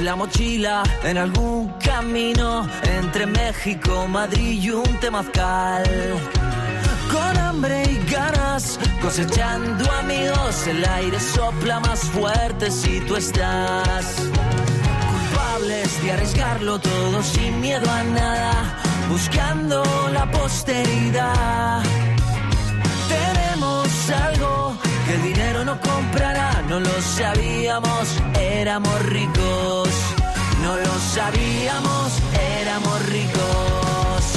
la mochila en algún camino entre México, Madrid y un temazcal. Con hambre y ganas, cosechando amigos, el aire sopla más fuerte si tú estás. Culpables de arriesgarlo todo sin miedo a nada, buscando la posteridad. Que el dinero no comprará, no lo sabíamos, éramos ricos. No lo sabíamos, éramos ricos.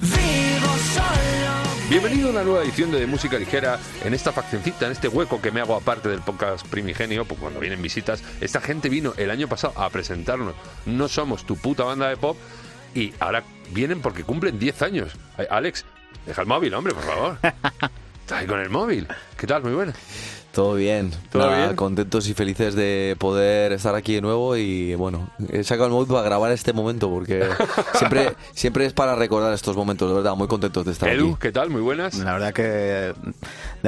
Vivo solo. Bienvenido a una nueva edición de, de Música Ligera en esta faccioncita, en este hueco que me hago aparte del podcast primigenio, pues cuando vienen visitas. Esta gente vino el año pasado a presentarnos. No somos tu puta banda de pop y ahora vienen porque cumplen 10 años. Alex, deja el móvil, hombre, por favor. Está ahí con el móvil. ¿Qué tal? Muy buena. Todo bien, ¿Todo Nada, bien? contentos y felices de poder estar aquí de nuevo y bueno, he sacado el móvil para grabar este momento porque siempre, siempre es para recordar estos momentos, de verdad, muy contentos de estar Edu, aquí. ¿qué tal? Muy buenas. La verdad que de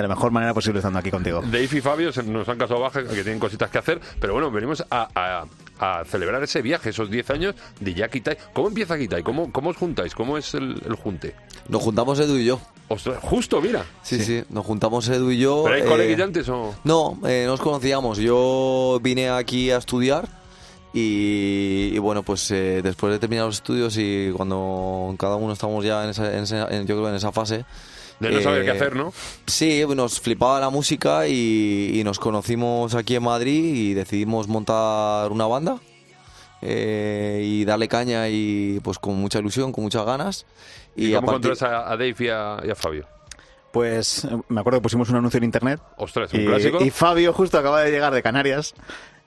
la mejor manera posible estando aquí contigo. Dave y Fabio se- nos han casado baja, que tienen cositas que hacer, pero bueno, venimos a, a- a celebrar ese viaje, esos 10 años de ya Kitai. ¿Cómo empieza Kitai? ¿Cómo, ¿Cómo os juntáis? ¿Cómo es el, el junte? Nos juntamos Edu y yo. Ostras, justo, mira. Sí, sí, nos juntamos Edu y yo. ¿Pero hay eh, antes o...? No, eh, nos conocíamos. Yo vine aquí a estudiar y, y bueno, pues eh, después de terminar los estudios y cuando cada uno estamos ya en esa, en esa- en- yo creo en esa fase. De no saber eh, qué hacer, ¿no? Sí, nos flipaba la música y, y nos conocimos aquí en Madrid y decidimos montar una banda eh, y darle caña y pues con mucha ilusión, con muchas ganas. ¿Y, Y, a cómo partir- encontrás a, a Dave y a, y a Fabio? Pues eh, me acuerdo que pusimos un anuncio en internet Ostras, un y, clásico. y Fabio justo acaba de llegar de Canarias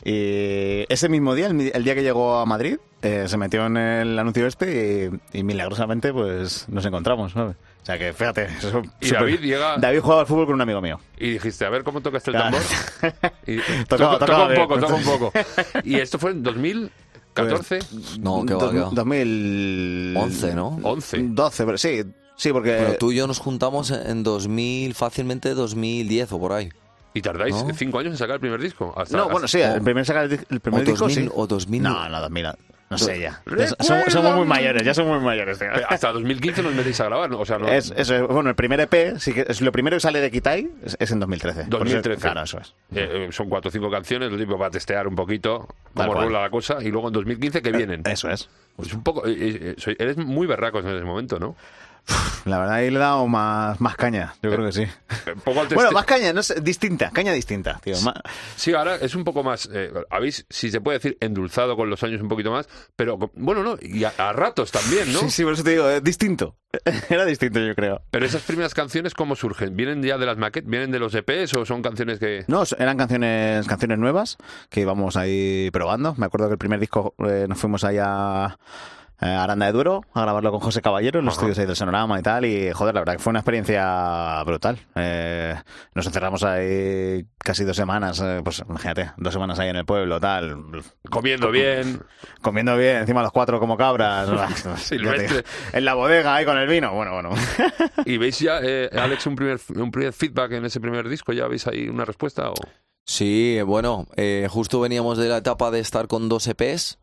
y ese mismo día, el, el día que llegó a Madrid, eh, se metió en el anuncio este y, y milagrosamente pues nos encontramos. ¿sabes? O sea que fíjate. eso Y súper- David llega- David jugaba al fútbol con un amigo mío. Y dijiste, a ver cómo tocas el Claro. tambor. Y, Tocaba, toca, tocaba un poco, toca un poco. Y esto fue en 2014, No, que va, Dos- que va. 2011, 11, ¿no? 11. 12, pero sí, sí, porque... Pero tú y yo nos juntamos en 2000, fácilmente 2010 o por ahí. Y tardáis ¿No? cinco años en sacar el primer disco. Hasta, No, bueno, sí, el primer, sacar el, el primer o disco 2000, sí. o 2000. No, no, 2000. No sé ya. Somos, somos muy mayores, ya somos muy mayores. tío. hasta- Hasta 2015 nos metéis a grabar, ¿no? O sea, no, Es, eso bueno, el primer EP, sí que es lo primero que sale de Kitai es, es en 2013. Por eso- 2013. claro, eso es. eh, eh, son cuatro o cinco canciones, lo tipo para testear un poquito cómo rula la cosa. Y luego en 2015 que vienen. Eso es. Pues un poco, eh, eh, soy- eres muy berraco en ese momento, ¿no? La verdad, ahí le he dado más, más caña. Yo creo que sí. Eh, poco al Bueno, más caña, no sé, distinta, caña distinta, tío. Ma- Sí, ahora es un poco más, eh, habéis, si se puede decir, endulzado con los años un poquito más, pero bueno, no, y a, a ratos también, ¿no? Sí, sí, por eso te digo, eh, distinto. Era distinto, yo creo. Pero esas primeras canciones, ¿cómo surgen? ¿Vienen ya de las maquettes? ¿Vienen de los EPs o son canciones que...? No, eran canciones, canciones nuevas que íbamos ahí probando. Me acuerdo que el primer disco eh, nos fuimos allá a Aranda de Duero a grabarlo con José Caballero en los Ajá. estudios ahí del Sonorama y tal. Y joder, la verdad que fue una experiencia brutal. Eh, nos encerramos ahí casi dos semanas, eh, pues imagínate, dos semanas ahí en el pueblo, tal. Comiendo bien, Comiendo bien, encima los cuatro como cabras. Silvestre. en la bodega ahí con el vino. Bueno, bueno. ¿Y veis ya, eh, Alex, un primer, un primer feedback en ese primer disco? ¿Ya veis ahí una respuesta? O... Sí, bueno, eh, justo veníamos de la etapa de estar con dos EPs.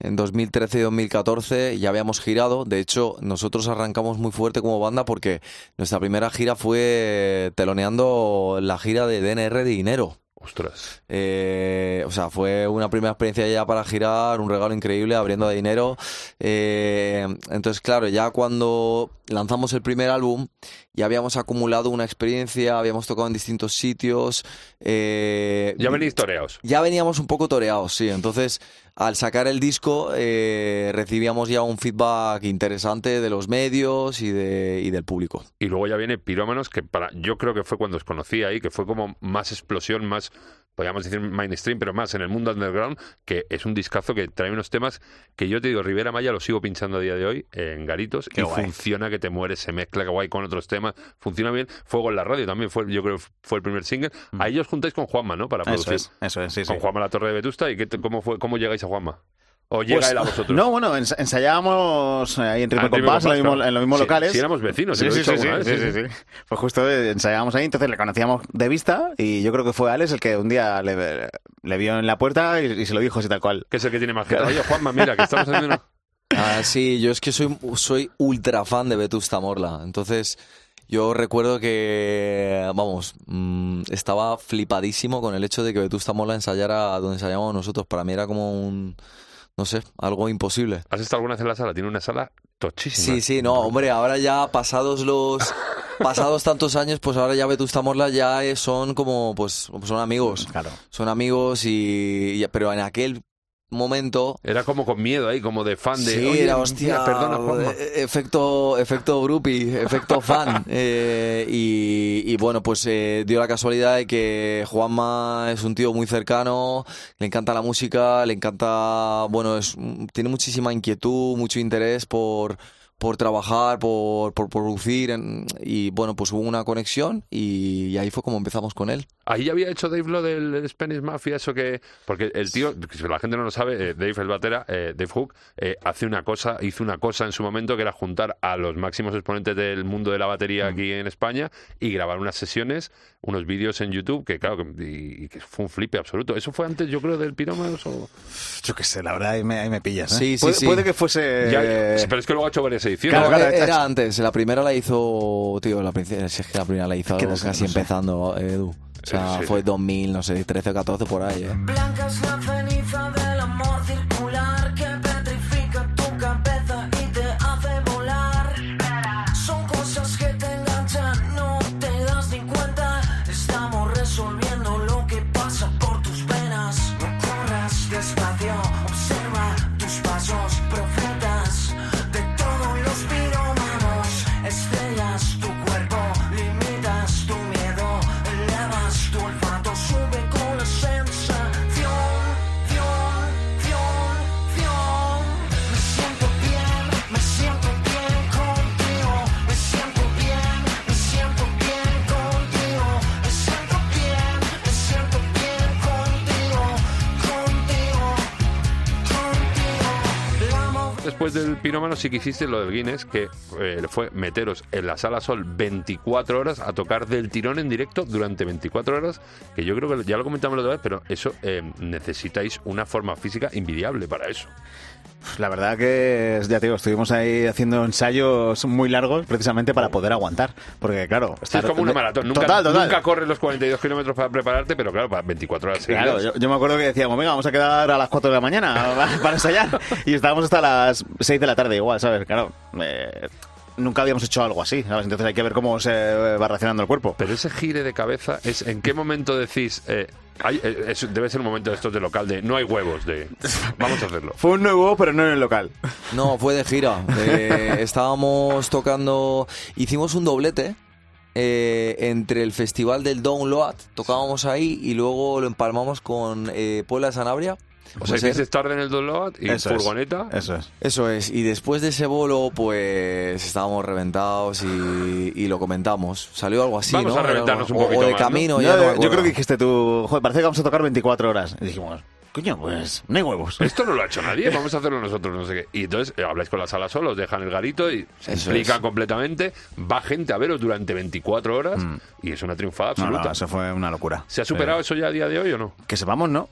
En 2013 y 2014 ya habíamos girado. De hecho, nosotros arrancamos muy fuerte como banda porque nuestra primera gira fue teloneando la gira de DNR de Dinero. Ostras. Eh, o sea, fue una primera experiencia ya para girar, un regalo increíble abriendo de dinero. Eh, entonces, claro, ya cuando lanzamos el primer álbum, ya habíamos acumulado una experiencia, habíamos tocado en distintos sitios. eh, Ya venís toreados. ya veníamos un poco toreados, sí. Entonces, al sacar el disco, eh, recibíamos ya un feedback interesante de los medios y, de, y del público. Y luego ya viene Pirómanos, que para yo creo que fue cuando os conocí ahí, que fue como más explosión, más, podríamos decir mainstream, pero más en el mundo underground, que es un discazo que trae unos temas que yo te digo, Rivera Maya lo sigo pinchando a día de hoy en Garitos Qué y guay. funciona que te mueres, se mezcla que guay con otros temas, funciona bien. Fuego en la radio también fue, yo creo, que fue el primer single. Ahí os juntáis con Juanma, ¿no? Para Mm. Eso producir. es, eso es, sí, sí. Con Juanma La Torre de Vetusta. ¿Y qué cómo, fue, cómo llegáis a Juanma? ¿O llega Pues, él a vosotros? No, bueno, ens- ensayábamos eh, ahí en Ritmo Ah, Compás, en, los mismos- claro. en los mismos Sí, locales. sí, éramos vecinos, Sí, sí, sí, sí, alguna sí, vez, sí, sí, sí. Pues justo eh, ensayábamos ahí, entonces le conocíamos de vista y yo creo que fue Alex el que un día le, le vio en la puerta y, y se lo dijo así tal cual. Que es el que tiene más jeta. Oye, Juanma, mira, que estamos haciendo una... Ah, sí, yo es que soy, soy ultra fan de Vetusta Morla. Entonces, yo recuerdo que, vamos, mm, estaba flipadísimo con el hecho de que Vetusta Morla ensayara donde ensayábamos nosotros. Para mí era como un, no sé, algo imposible. ¿Has estado alguna vez en la sala? Tiene una sala tochísima. Sí, sí, no, hombre, ahora ya pasados los... Pasados tantos años, pues ahora ya Vetusta Morla ya es- son como, pues, son amigos. Claro. Son amigos y... y- Pero en aquel momento... Era como con miedo ahí, como de fan de... Sí, Oye, era hostia. mira, perdona, Juanma. eh, Efecto, efecto groupie, efecto fan. Eh, y, y bueno, pues eh, dio la casualidad de que Juanma es un tío muy cercano, le encanta la música, le encanta, bueno, es, tiene muchísima inquietud, mucho interés por por trabajar, por, por producir en- y bueno, pues hubo una conexión y, y ahí fue como empezamos con él. Ahí ya había hecho Dave lo del Spanish Mafia, eso que... Porque el tío, si la gente no lo sabe, eh, Dave el batera, eh, Dave Hook, eh, hace una cosa, hizo una cosa en su momento que era juntar a los máximos exponentes del mundo de la batería aquí en España y grabar unas sesiones, unos vídeos en YouTube, que claro, que, y, y que fue un flipe absoluto. ¿Eso fue antes, yo creo, del Pirómanos o...? Yo qué sé, la verdad, ahí me, ahí me pillas. ¿eh? Sí, sí, puede, sí. puede que fuese... Ya, pero es que luego ha hecho varias ediciones. Claro, claro, Eh, era hecho. antes, la primera la hizo, tío, la, es que la primera la hizo casi no sé. empezando, Edu. O sea, ¿En serio? fue 2000, no sé, 13 o 14 por ahí, ¿eh? Blanca Del Pirómano sí que hiciste lo del Guinness, que eh, fue meteros en la sala Sol 24 horas a tocar del tirón en directo durante 24 horas, que yo creo que ya lo comentamos la otra vez, pero eso eh, necesitáis una forma física invidiable para eso. La verdad que, ya te digo, estuvimos ahí haciendo ensayos muy largos precisamente para poder aguantar. Porque, claro... Sí, es como una maratón, nunca, Total, total. nunca corres los 42 kilómetros para prepararte, pero claro, para 24 horas Claro, yo, yo me acuerdo que decíamos, venga, vamos a quedar a las 4 de la mañana para, para ensayar. Y estábamos hasta las 6 de la tarde igual, ¿sabes? Claro, eh, nunca habíamos hecho algo así, ¿sabes? Entonces hay que ver cómo se va reaccionando el cuerpo. Pero ese gire de cabeza es en qué momento decís, eh, hay- eh, es- debe ser un momento de estos de local de no hay huevos, de vamos a hacerlo. Fue un nuevo, pero no en el local. No, fue de gira. Eh, estábamos tocando, hicimos un doblete eh, entre el festival del Download, tocábamos ahí y luego lo empalmamos con eh, Puebla de Sanabria. O sea, hiciste tarde en el download y Eso es. furgoneta. Eso es. Eso es, y después de ese bolo, pues estábamos reventados y, y lo comentamos. Salió algo así, Vamos ¿no? a reventarnos un O- o poquito de camino, No, ya no yo creo que dijiste tú, joder, parece que vamos a tocar 24 horas. Y dijimos, coño, pues no hay huevos. Esto no lo ha hecho nadie, vamos a hacerlo nosotros, no sé qué. Y entonces eh, habláis con la sala solo, os dejan el garito y se Eso es. completamente. Va gente a veros durante 24 horas y es una triunfada absoluta. no, eso fue una locura. ¿Se ha superado Eh, eso ya a día de hoy o no? Que sepamos, ¿no?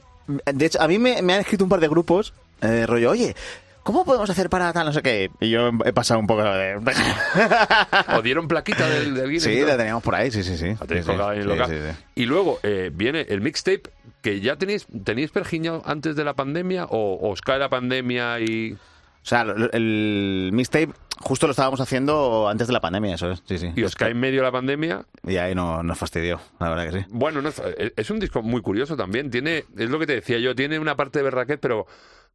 De hecho, a mí me, me han escrito un par de grupos, eh, rollo, oye, ¿cómo podemos hacer para tal, no sé qué? Y yo he pasado un poco de... ¿O dieron plaquita del, del Guinness? sí, la teníamos por ahí, sí, sí, sí. La tenéis Sí, colgada ahí en el sí, local. sí, sí. Y luego eh, viene el mixtape que ya tenéis, tenéis pergiñado antes de la pandemia o os cae la pandemia y... O sea, lo- el mixtape justo lo estábamos haciendo antes de la pandemia, eso es, sí, sí. y os cae en medio la pandemia, Y ahí no, nos fastidió, la verdad que sí. Bueno, no es, es un disco muy curioso también. Tiene, es lo que te decía yo, tiene una parte de Berraquet, pero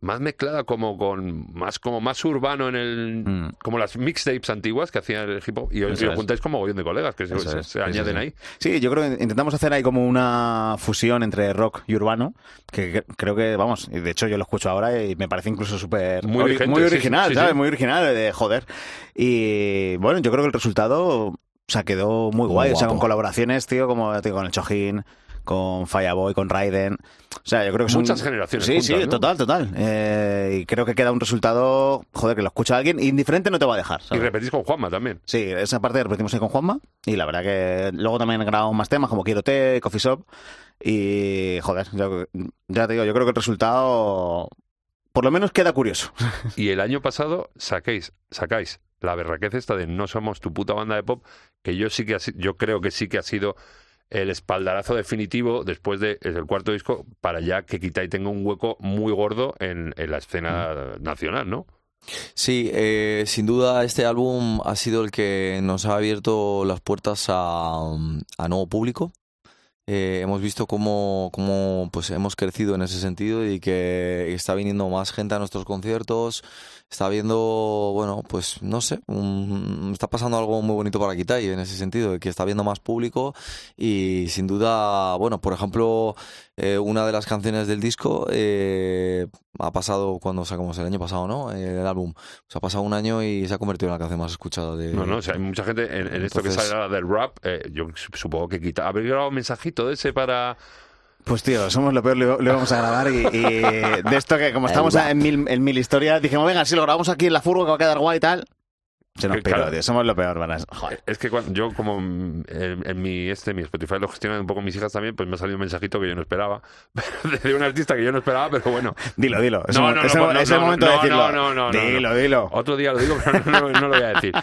más mezclada como con más como más urbano en el Mm. como las mixtapes antiguas que hacían el hip hop y os es. juntáis como mogollón de colegas que se, añaden ahí. Sí, yo creo que intentamos hacer ahí como una fusión entre rock y urbano, que creo que, vamos, y de hecho yo lo escucho ahora y me parece incluso súper... Muy original, sí, ¿sabes? sí. Muy original, de joder. Y bueno, yo creo que el resultado, o sea, quedó muy Muy guay. O sea, con colaboraciones, tío, como digo, con el Chojin, con Fireboy, con Raiden. O sea, yo creo que son Muchas generaciones Sí, sí, total, total. Eh, y creo que queda un resultado, joder, que lo escucha alguien, indiferente no te va a dejar. Y repetís con Juanma también. Sí, esa parte repetimos ahí con Juanma. Y la verdad que luego también grabamos más temas como Quiero Té, Coffee Shop. Y, joder, yo- ya te digo, yo creo que el resultado, por lo menos, queda curioso. Y el año pasado saquéis, sacáis la berraquez esta de no somos tu puta banda de pop, que yo sí que ha yo creo que sí que ha sido el espaldarazo definitivo después de- del cuarto disco para ya que Kitai tenga un hueco muy gordo en, en la escena nacional, ¿no? Sí, eh, sin duda este álbum ha sido el que nos ha abierto las puertas a, a nuevo público. Eh, hemos visto cómo, cómo pues hemos crecido en ese sentido y que está viniendo más gente a nuestros conciertos. Está viendo, bueno, pues no sé, está pasando algo muy bonito para Kitai en ese sentido, que está viendo más público y sin duda, bueno, por ejemplo, eh, una de las canciones del disco eh, ha pasado cuando sacamos el año pasado, ¿no? Eh, el álbum. O sea, ha pasado un año y se ha convertido en la canción más escuchada de... No, no, o sea, hay mucha gente en, en esto que sale ahora del rap, eh, yo supongo que quita. ¿Habéis grabado un mensajito de ese para...? Pues tío, somos lo peor, lo, lo íbamos a grabar y, y de esto que como estamos en mil, en mil historias, dijimos, venga, si lo grabamos aquí en la furgo que va a quedar guay y tal. Se nos piró, claro. somos lo peor. Joder. Es que cuando, yo como mm, en, en mi este mi Spotify lo gestionan un poco mis hijas también, pues me ha salido un mensajito que yo no esperaba de un artista que yo no esperaba, pero bueno. Dilo, dilo. Es, No, no, es no, el- no, es el no, momento no, de decirlo. no, no, no, no, Dilo, dilo. Otro día lo digo, pero no, lo voy a decir.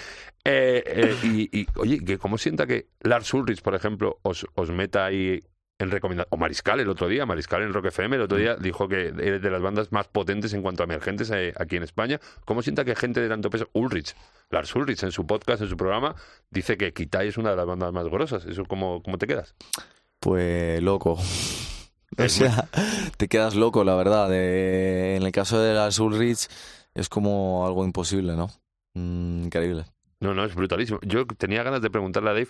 Eh, eh, y, y, oye, que cómo sienta que Lars Ulrich, por ejemplo, os, os meta ahí en recomendación. O Mariscal el otro día, Mariscal en Rock FM el otro día dijo que eres de las bandas más potentes en cuanto a emergentes eh, aquí en España. ¿Cómo sienta que gente de tanto peso, Ulrich, Lars Ulrich en su podcast, en su programa, dice que Kitai es una de las bandas más grosas? ¿Eso cómo, cómo te quedas? Pues loco. O sea, te quedas loco, la verdad. De- en el caso de la Ulrich es como algo imposible, ¿no? Mm, increíble. No, no, es brutalísimo. Yo tenía ganas de preguntarle a Dave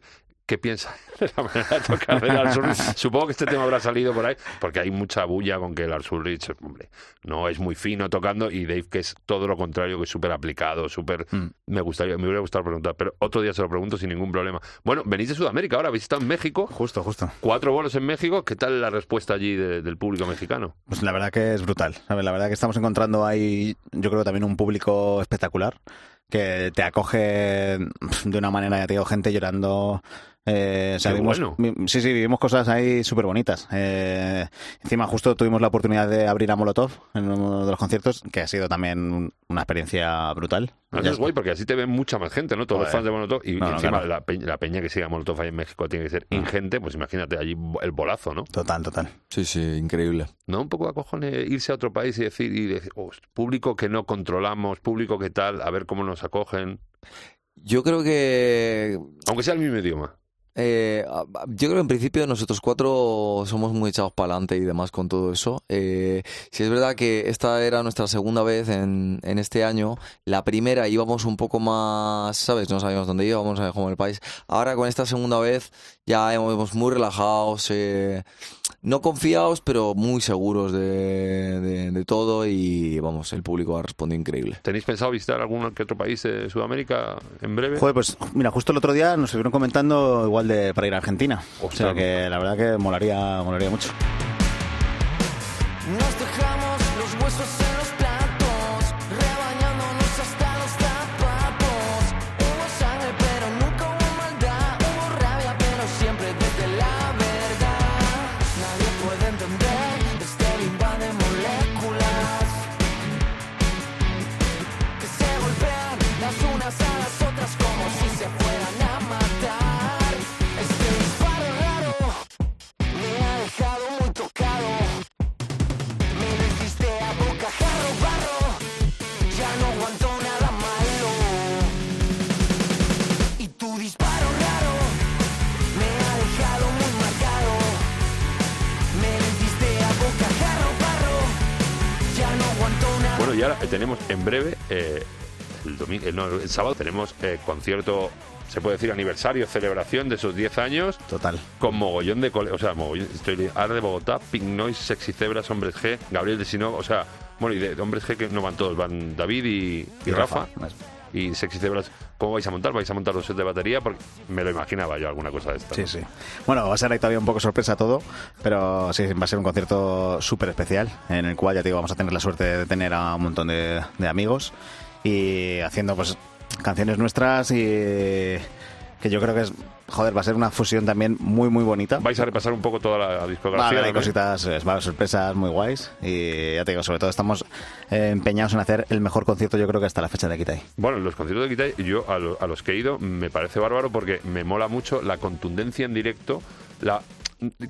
qué piensa de la manera de tocar de Lars Ulrich. Supongo que este tema habrá salido por ahí, porque hay mucha bulla con que Lars Ulrich, hombre, no es muy fino tocando y Dave que es todo lo contrario, que es súper aplicado, súper... Mm. Me gustaría, me hubiera gustado preguntar, pero otro día se lo pregunto sin ningún problema. Bueno, venís de Sudamérica ahora, habéis estado en México, Justo, justo. cuatro bolos en México, ¿qué tal la respuesta allí de- del público mexicano? Pues la verdad que es brutal. ¿sabes? La verdad que estamos encontrando ahí, yo creo también un público espectacular que te acoge de una manera, ya te digo, gente llorando. Eh, o sea, Qué vimos- bueno. vi- sí, sí, vivimos cosas ahí súper bonitas. Eh, encima, justo tuvimos la oportunidad de abrir a Molotov en uno de los conciertos, que ha sido también un- una experiencia brutal. Eso Ya es guay porque así te ven mucha más gente, ¿no? Todos los fans de Molotov. Y No, no, encima claro. la, peña, la peña que siga Molotov ahí en México tiene que ser Ah. ingente, pues imagínate allí el bolazo, ¿no? Total, total. Sí, sí, increíble. ¿No? Un poco a cojones irse a otro país y decir, y decir, "Host, público que no controlamos, público que tal, a ver cómo nos acogen. Yo creo que Aunque sea el mismo idioma. Eh, a- a- yo creo que en principio nosotros cuatro somos muy echados para adelante y demás con todo eso. Eh, si es verdad que esta era nuestra segunda vez en, en este año, la primera íbamos un poco más, ¿sabes? No sabíamos dónde íbamos, no sabíamos el país. Ahora con esta segunda vez ya hemos muy relajados, eh, no confiados, pero muy seguros de, de- de todo y vamos, el público ha respondido increíble. ¿Tenéis pensado visitar algún que otro país de Sudamérica en breve? Joder, pues mira, justo el otro día nos estuvieron comentando igual de para ir a Argentina. O sea que la verdad que molaría, molaría mucho. Nos dejamos los huesos en los Bueno, y ahora eh, tenemos en breve, eh, el, domingo, eh, no, el sábado, tenemos eh, concierto, se puede decir aniversario, celebración de esos 10 años. Total. Con mogollón de cole, o sea, mogollón, estoy Ar de Bogotá, Pink Noise, Sexy Zebras, Hombres G, Gabriel de Sino, o sea, bueno, y de, de Hombres G que no van todos, van David y, y Rafa. Y Sexy Zebras, ¿cómo vais a montar? ¿Vais a montar los sets de batería? Porque me lo imaginaba yo alguna cosa de esta. Sí, sí. Bueno, va a ser ahí todavía un poco sorpresa todo, pero sí, va a ser un concierto súper especial, en el cual ya te digo, vamos a tener la suerte de tener a un montón de, de amigos y haciendo pues canciones nuestras y que yo creo que es, joder, va a ser una fusión también muy, muy bonita. Vais a repasar un poco toda la discografía. haber ahí ¿no? cositas, eh, va a haber sorpresas muy guays y ya te digo, sobre todo estamos eh, empeñados en hacer el mejor concierto yo creo que hasta la fecha de Kitai. Bueno, los conciertos de Kitai, yo a, lo- a los que he ido me parece bárbaro porque me mola mucho la contundencia en directo, la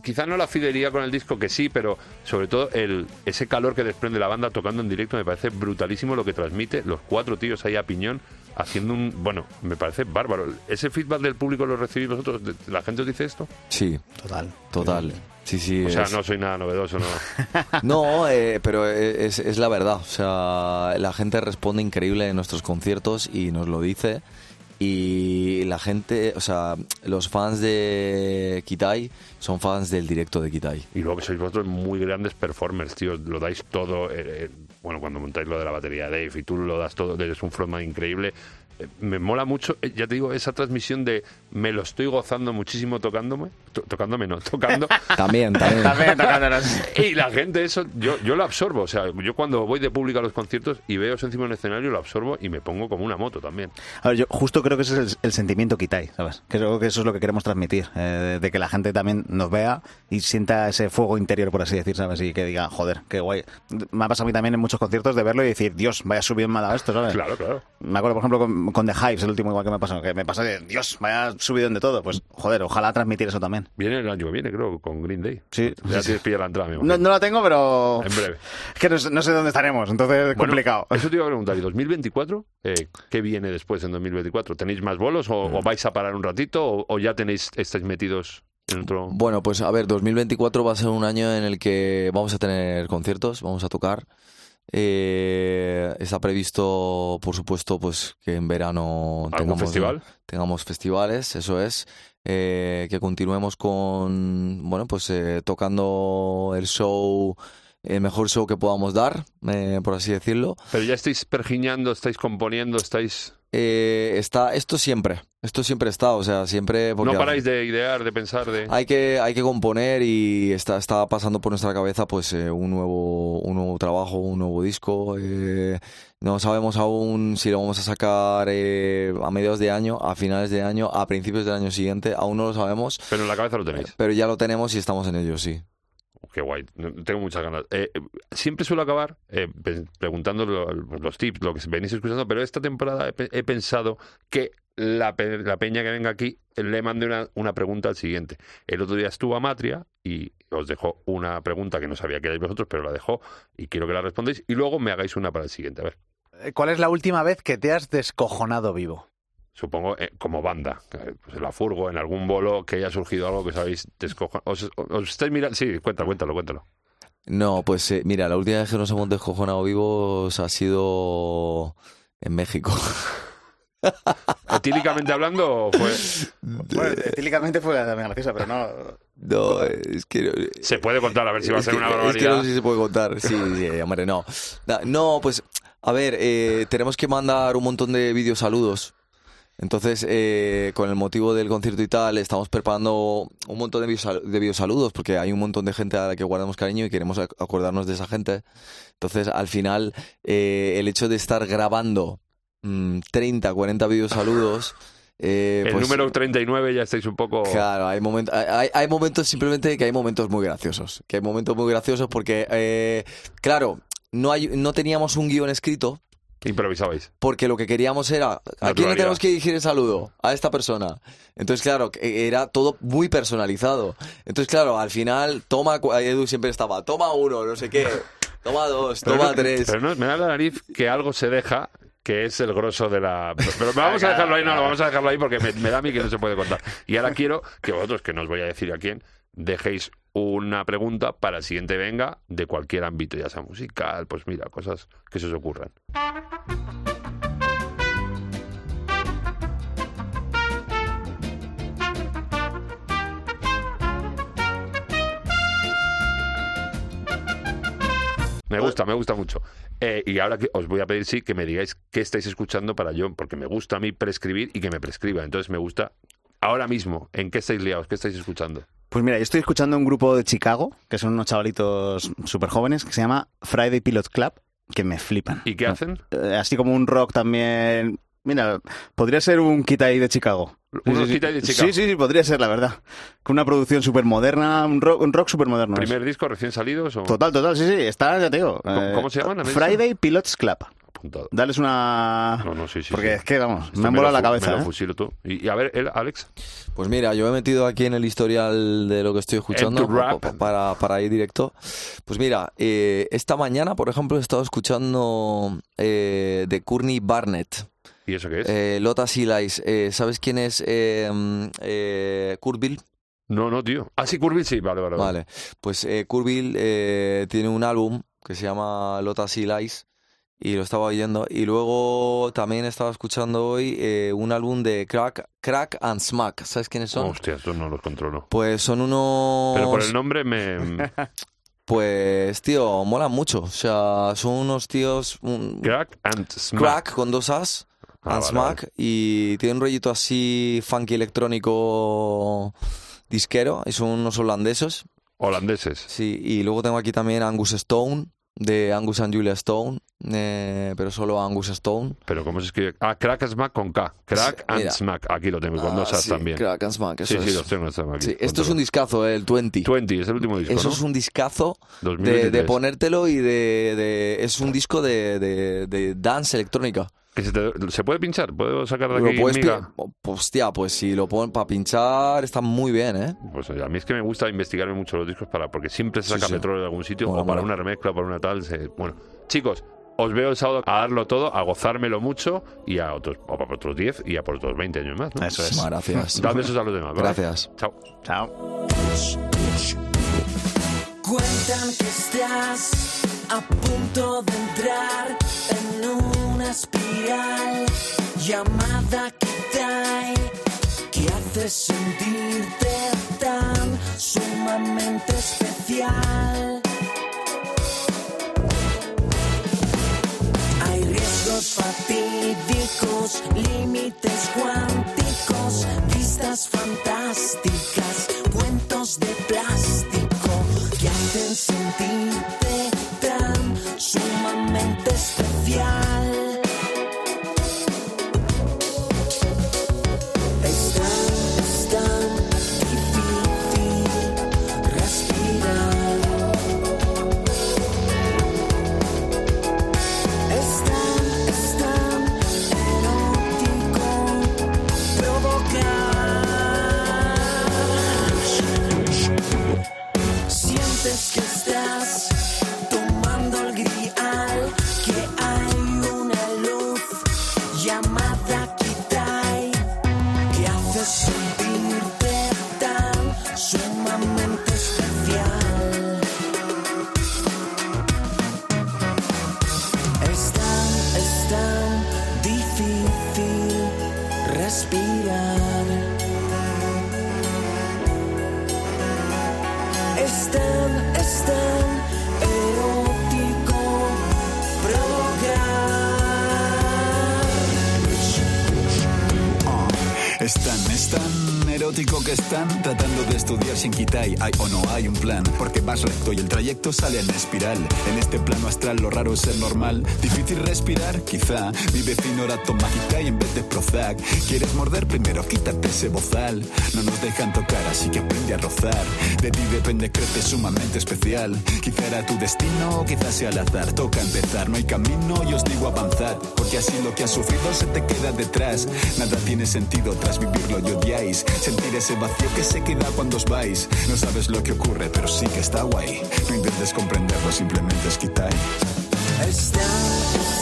quizá no la fidelidad con el disco que sí, pero sobre todo el ese calor que desprende la banda tocando en directo me parece brutalísimo lo que transmite los cuatro tíos ahí a piñón haciendo un bueno, me parece bárbaro. Ese feedback del público lo recibís vosotros, ¿De- la gente os dice esto? Sí, Total. total. Sí, sí. O sea, no soy nada novedoso, no. No, eh, pero es, es la verdad. O sea, la gente responde increíble en nuestros conciertos y nos lo dice. Y la gente, o sea, los fans de Kitai son fans del directo de Kitai. Y luego que sois vosotros muy grandes performers, tío. Lo dais todo. eh, eh, bueno, cuando montáis lo de la batería Dave y tú lo das todo, eres un frontman increíble. Eh, Me mola mucho, ya te digo, esa transmisión de me lo estoy gozando muchísimo tocándome. to- tocándome, no, tocando. También, también. También tocándonos. y la gente, eso, yo, yo lo absorbo. O sea, yo cuando voy de público a los conciertos y veo eso encima del escenario, lo absorbo y me pongo como una moto también. A ver, yo justo creo que ese es el, el sentimiento Kitai, ¿sabes? Creo que eso es lo que queremos transmitir, eh, de que la gente también nos vea y sienta ese fuego interior, por así decir, ¿sabes? Y que diga, joder, qué guay. Me ha pasado a mí también en muchos conciertos de verlo y decir, Dios, vaya me ha dado esto, ¿sabes? Claro, claro. Me acuerdo, por ejemplo, con, con The Hives, el último igual que me pasó, que me pasó de, Dios, vaya subidón de todo. Pues, joder, ojalá transmitir eso también. Viene el año que viene, creo, con Green Day. Sí. Ya tienes pillado la entrada, me No, no la tengo, pero... En breve. Es que no, sé- no sé dónde estaremos, entonces es Bueno, complicado. Eso te iba a preguntar, ¿y 2024? Eh, ¿Qué viene después en 2024? ¿Tenéis más bolos o, Mm. o vais a parar un ratito o, o ya tenéis estáis metidos en otro...? Bueno, pues a ver, 2024 va a ser un año en el que vamos a tener conciertos, vamos a tocar. Eh, está previsto, por supuesto, pues que en verano ¿Algún tengamos, festival? tengamos festivales, eso es. Eh, que continuemos con, bueno, pues eh, tocando el show, el mejor show que podamos dar, por así decirlo. Pero ya estáis pergiñando, estáis componiendo, estáis... Eh, está, esto siempre, esto siempre está, o sea, siempre... porque No paráis de idear, de pensar, de... Hay que, hay que componer y está, está pasando por nuestra cabeza pues eh, un nuevo, un nuevo trabajo, un nuevo disco. eh, no sabemos aún si lo vamos a sacar eh, a mediados de año, a finales de año, a principios del año siguiente. Aún no lo sabemos, Pero en la cabeza lo tenéis. pero ya lo tenemos y estamos en ello, sí. Qué guay, tengo muchas ganas. Eh, siempre suelo acabar eh, preguntando lo- los tips, lo que venís escuchando, pero esta temporada he, pe- he pensado que la, pe- la peña que venga aquí le mande una, pregunta al siguiente. El otro día estuvo a Matria y os dejó una pregunta que no sabía que erais vosotros, pero la dejó y quiero que la respondéis y luego me hagáis una para el siguiente. A ver, Eh, ¿Cuál es la última vez que te has descojonado vivo? Supongo eh, como banda, eh, pues en la furgo, en algún bolo que haya surgido algo que os habéis descojonado. Os, os estáis mirando? Sí, cuéntalo, cuéntalo, cuéntalo. No, pues eh, mira, la última vez que nos hemos descojonado vivos ha sido en México. Etílicamente hablando, o fue... Bueno, etílicamente fue también graciosa, pero no... No, es que... no- Se puede contar, a ver si va a ser que- una Es que barbaridad. no sé si se puede contar. Sí, sí, hombre, no. No, pues, a ver, eh, tenemos que mandar un montón de videosaludos. Entonces, eh, con el motivo del concierto y tal, estamos preparando un montón de, videosal- de videosaludos porque hay un montón de gente a la que guardamos cariño y queremos ac- acordarnos de esa gente. Entonces, al final, eh, el hecho de estar grabando mm, 30, 40 videosaludos... eh, El pues, número 39 ya estáis un poco... Claro, hay, momentos hay, hay momentos simplemente que hay momentos muy graciosos. Que hay momentos muy graciosos porque, eh, claro, no, hay, no teníamos un guion escrito Improvisabais. porque lo que queríamos era, ¿a quién le tenemos que dirigir el saludo? A esta persona. Entonces, claro, era todo muy personalizado. Entonces, claro, al final, toma, Edu siempre estaba, toma uno, no sé qué, toma dos, Pero toma no- tres. Pero no, me da la nariz que algo se deja que es el grosso de la... Pero vamos a dejarlo ahí, no, no, vamos a dejarlo ahí porque me, me da a mí que no se puede contar. Y ahora quiero que vosotros, que no os voy a decir a quién, dejéis una pregunta para el siguiente venga de cualquier ámbito, ya sea musical, pues mira, cosas que se os ocurran. Me gusta, me gusta mucho. Eh, y ahora que os voy a pedir, sí, que me digáis qué estáis escuchando para yo, porque me gusta a mí prescribir y que me prescriba. Entonces me gusta ahora mismo, ¿en qué estáis liados? ¿Qué estáis escuchando? Pues mira, yo estoy escuchando un grupo de Chicago, que son unos chavalitos súper jóvenes, que se llama Friday Pilot Club, que me flipan. ¿Y qué hacen? Eh, así como un rock también... Mira, podría ser un Kitai de Chicago. Unos sí, sí. Kitai de Chicago. Sí, sí, sí, podría ser, la verdad. Con una producción súper moderna, un rock, un rock súper moderno. ¿Primer disco recién salidos o Total, total, sí, sí, está, ya te digo. ¿Cómo- eh, cómo se llaman? Friday Pilots Club. Apuntado? Dales una... No, no, sí, sí. Porque sí. es que, vamos, Esto me han volado la cabeza, Me lo ¿eh? fusilo tú. Y, y a ver, él, Alex. Pues mira, yo me he metido aquí en el historial de lo que estoy escuchando pa- para, para ir directo. Pues mira, eh, esta mañana, por ejemplo, he estado escuchando eh, de Courtney Barnett, ¿Y eso qué es? eh, Lota Silais. Eh, ¿Sabes quién es eh, mm, eh, Kurt Bill? no, no, tío. Ah, sí, Curville, sí, vale, vale. Vale, pues eh, Kurt Bill eh, tiene un álbum que se llama Lota Silais y lo estaba oyendo. Y luego también estaba escuchando hoy eh, un álbum de Crack, Crack and Smack. ¿Sabes quiénes son? Hostia, estos no los controlo. Pues son unos... Pero por el nombre me... Pues, tío, molan mucho. O sea, son unos tíos. un- Crack and Smack. crack con dos as. Ah, and vale, smack. Y tiene un rollito así funky electrónico disquero. Y son unos holandeses. Holandeses. Sí, y luego tengo aquí también Angus Stone, de Angus and Julia Stone. eh, pero solo Angus Stone. Pero ¿cómo se escribe? Ah, Crack and Smack con K. Crack Sí, and mira. Smack. Aquí lo tengo, con dos Ah, as sí, también. Crack and Smack, eso Sí, sí, es. los tengo, los tengo aquí. Sí, esto es un discazo, eh, el 20. todo. 20, es el último disco, Eso ¿no? es un discazo de, 2023. de ponértelo y de, de- Es un disco de, de, de dance electrónica. Que se, te- ¿Se puede pinchar? ¿Puedo sacar de Lo aquí puedes miga? pi- Hostia, pues si lo ponen para pinchar, está muy bien, ¿eh? Pues a mí es que me gusta investigarme mucho los discos para porque siempre se saca sí. petróleo de algún sitio o para una remezcla o para una tal. se- Bueno, chicos, os veo el sábado a darlo todo, a gozármelo mucho y a otros, o para otros 10 y a por otros 20 años más. ¿no? Eso es. Gracias. Dad besos a los demás. ¿vale? Gracias. Chao. Chao. Cuentan que estás a punto de entrar en una espiral llamada Kitai que hace sentirte tan sumamente especial. Hay riesgos fatídicos, límites cuánticos, vistas fantásticas, cuentos de plástico que hacen sentirte tan sumamente especial. Tan erótico que están tratando de estudiar sin Kitai. Hay o no hay un plan, porque vas recto y el trayecto sale en espiral. En este plano astral lo raro es ser normal. Difícil respirar, quizá. Mi vecino ahora toma Kitai en vez de Prozac. ¿Quieres morder? Primero quítate ese bozal. No nos dejan tocar, así que aprende a rozar. De ti depende crece sumamente especial. Quizá era tu destino quizás sea al azar. Toca empezar, no hay camino y os digo avanzad. Porque así lo que has sufrido se te queda detrás. Nada tiene sentido tras vivirlo y odiáis. Ese vacío que se queda cuando os vais. No sabes lo que ocurre, pero sí que está guay. No intentes comprenderlo, simplemente es quitar. Es tan, es tan